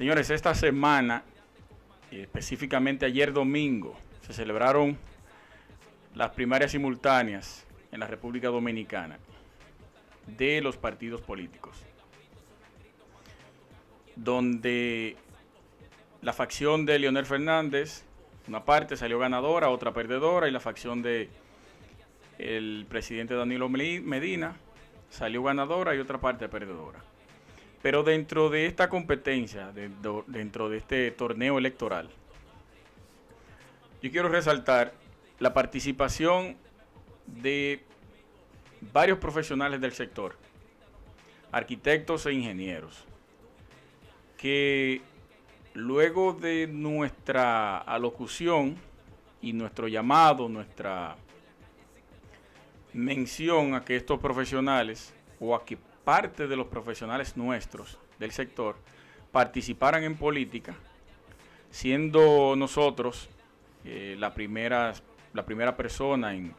Señores, esta semana, específicamente ayer domingo, se celebraron las primarias simultáneas en la República Dominicana de los partidos políticos, donde la facción de Leonel Fernández, una parte salió ganadora, otra perdedora, y la facción de el presidente Danilo Medina salió ganadora y otra parte perdedora. Pero dentro de esta competencia, dentro de este torneo electoral, yo quiero resaltar la participación de varios profesionales del sector, arquitectos e ingenieros, que luego de nuestra alocución y nuestro llamado, nuestra mención a que estos profesionales o a que parte de los profesionales nuestros del sector participaran en política, siendo nosotros eh, la, primera, la primera persona en,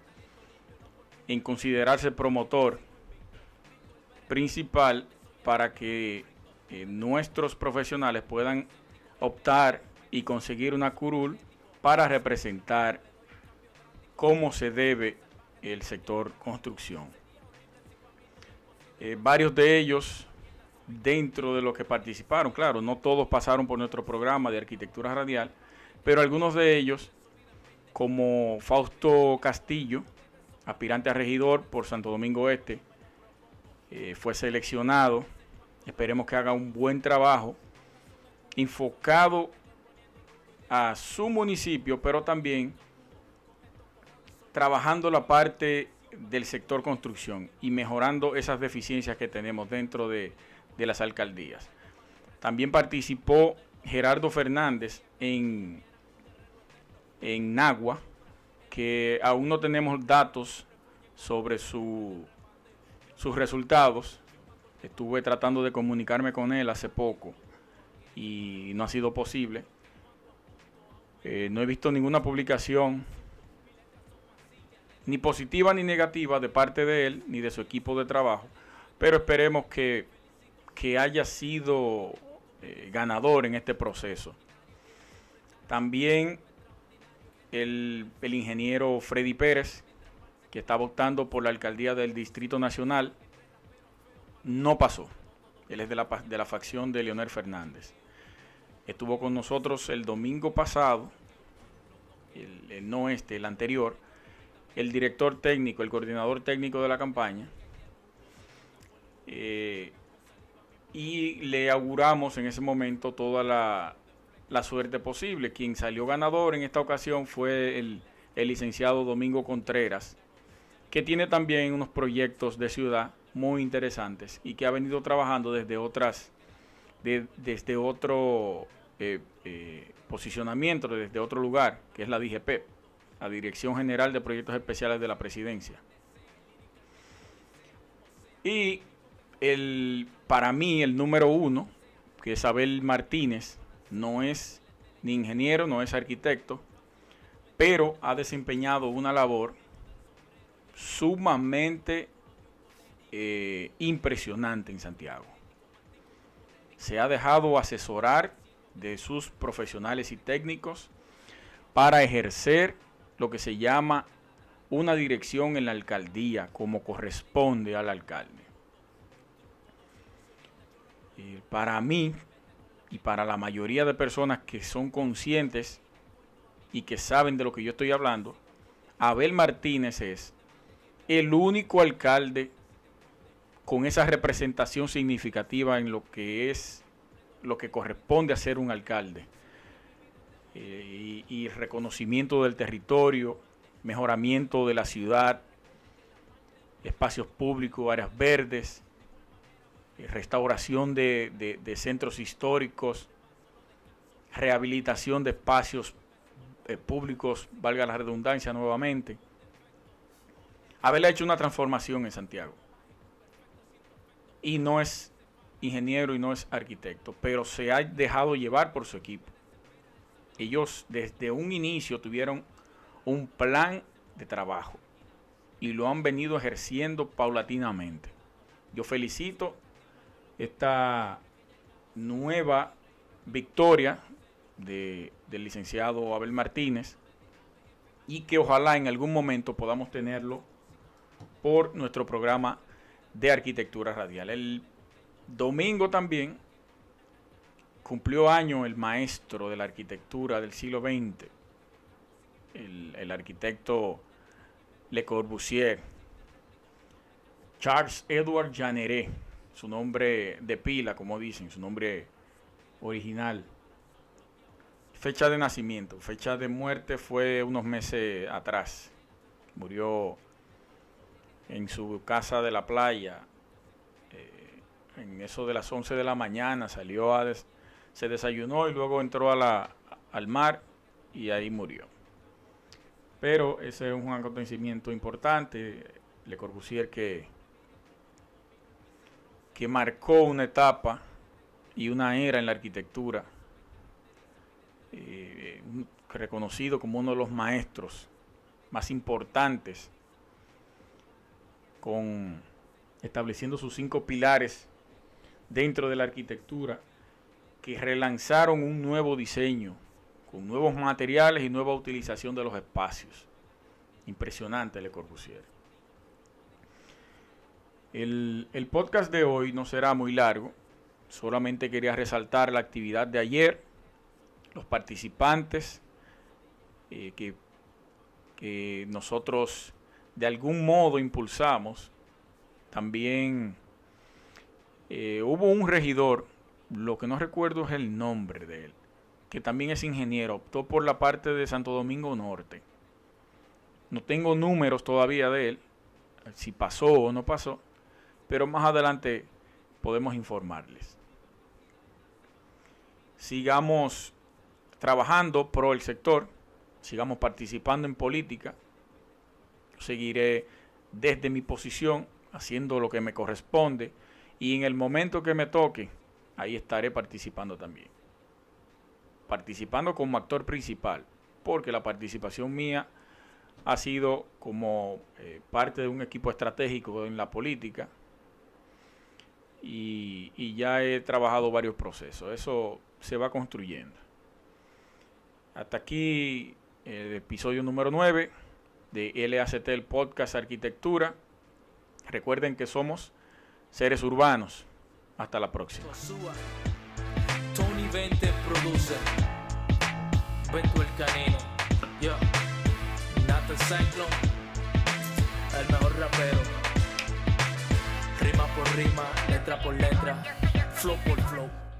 en considerarse promotor principal para que eh, nuestros profesionales puedan optar y conseguir una curul para representar cómo se debe el sector construcción. Eh, varios de ellos dentro de los que participaron, claro, no todos pasaron por nuestro programa de arquitectura radial, pero algunos de ellos, como Fausto Castillo, aspirante a regidor por Santo Domingo Este, eh, fue seleccionado. Esperemos que haga un buen trabajo enfocado a su municipio, pero también trabajando la parte del sector construcción y mejorando esas deficiencias que tenemos dentro de, las alcaldías. También participó Gerardo Fernández en, en Nagua, que aún no tenemos datos sobre su, sus resultados. Estuve tratando de comunicarme con él hace poco y no ha sido posible. Eh, no he visto ninguna publicación ni positiva ni negativa de parte de él ni de su equipo de trabajo, pero esperemos que, haya sido eh, ganador en este proceso. También el, el, ingeniero Freddy Pérez, que está votando por la alcaldía del Distrito Nacional, no pasó. Él es de la, de la facción de Leonel Fernández. Estuvo con nosotros el domingo pasado, el no este, el anterior, el director técnico, el coordinador técnico de la campaña. Eh, y le auguramos en ese momento toda la, suerte posible. Quien salió ganador en esta ocasión fue el, licenciado Domingo Contreras, que tiene también unos proyectos de ciudad muy interesantes y que ha venido trabajando desde otras, desde otro eh, eh, posicionamiento, desde otro lugar, que es la DGP la Dirección General de Proyectos Especiales de la Presidencia. Y el, para mí el número uno, que es Abel Martínez, no es ni ingeniero, no es arquitecto, pero ha desempeñado una labor sumamente eh, impresionante en Santiago. Se ha dejado asesorar de sus profesionales y técnicos para ejercer lo que se llama una dirección en la alcaldía como corresponde al alcalde. para mí y para la mayoría de personas que son conscientes y que saben de lo que yo estoy hablando, Abel Martínez es el único alcalde con esa representación significativa en lo que es lo que corresponde a ser un alcalde eh, y, reconocimiento del territorio, mejoramiento de la ciudad, espacios públicos, áreas verdes, eh, restauración de, centros históricos, rehabilitación de espacios eh, públicos, valga la redundancia nuevamente. Haberle hecho una transformación en Santiago. Y no es ingeniero y no es arquitecto, pero se ha dejado llevar por su equipo. Ellos desde un inicio tuvieron un plan de trabajo y lo han venido ejerciendo paulatinamente. Yo felicito esta nueva victoria del licenciado Abel Martínez y que ojalá en algún momento podamos tenerlo por nuestro programa de arquitectura radial. El domingo también cumplió año el maestro de la arquitectura del siglo XX, el, arquitecto Le Corbusier, Charles Edward Jeanneret, su nombre de pila, como dicen, su nombre original. Fecha de nacimiento, fecha de muerte fue unos meses atrás. Murió en su casa de la playa, eh, en eso de las 11 de la mañana, salió a se desayunó y luego entró a al mar y ahí murió. Pero ese es un acontecimiento importante, Le Corbusier que, que marcó una etapa y una era en la arquitectura, eh, reconocido como uno de los maestros más importantes con estableciendo sus cinco pilares dentro de la arquitectura que relanzaron un nuevo diseño con nuevos materiales y nueva utilización de los espacios. Impresionante Le Corbusier. El, el podcast de hoy no será muy largo, solamente quería resaltar la actividad de ayer, los participantes eh, que, que nosotros de algún modo impulsamos. También eh, hubo un regidor, lo que no recuerdo es el nombre de él, que también es ingeniero, optó por la parte de Santo Domingo Norte. No tengo números todavía de él, si pasó o no pasó, pero más adelante podemos informarles. Sigamos trabajando pro el sector, sigamos participando en política, seguiré desde mi posición haciendo lo que me corresponde y en el momento que me toque, ahí estaré participando también. Participando como actor principal, porque la participación mía ha sido como eh, parte de un equipo estratégico en la política y, y ya he trabajado varios procesos. Eso se va construyendo. Hasta aquí el episodio número 9 de LACT, el podcast Arquitectura. Recuerden que somos seres urbanos. Hasta la próxima. Tony Vente produce. Vento el canino. Yo. Nathan Cyclone. El mejor rapero. Rima por rima, letra por letra. Flow por flow.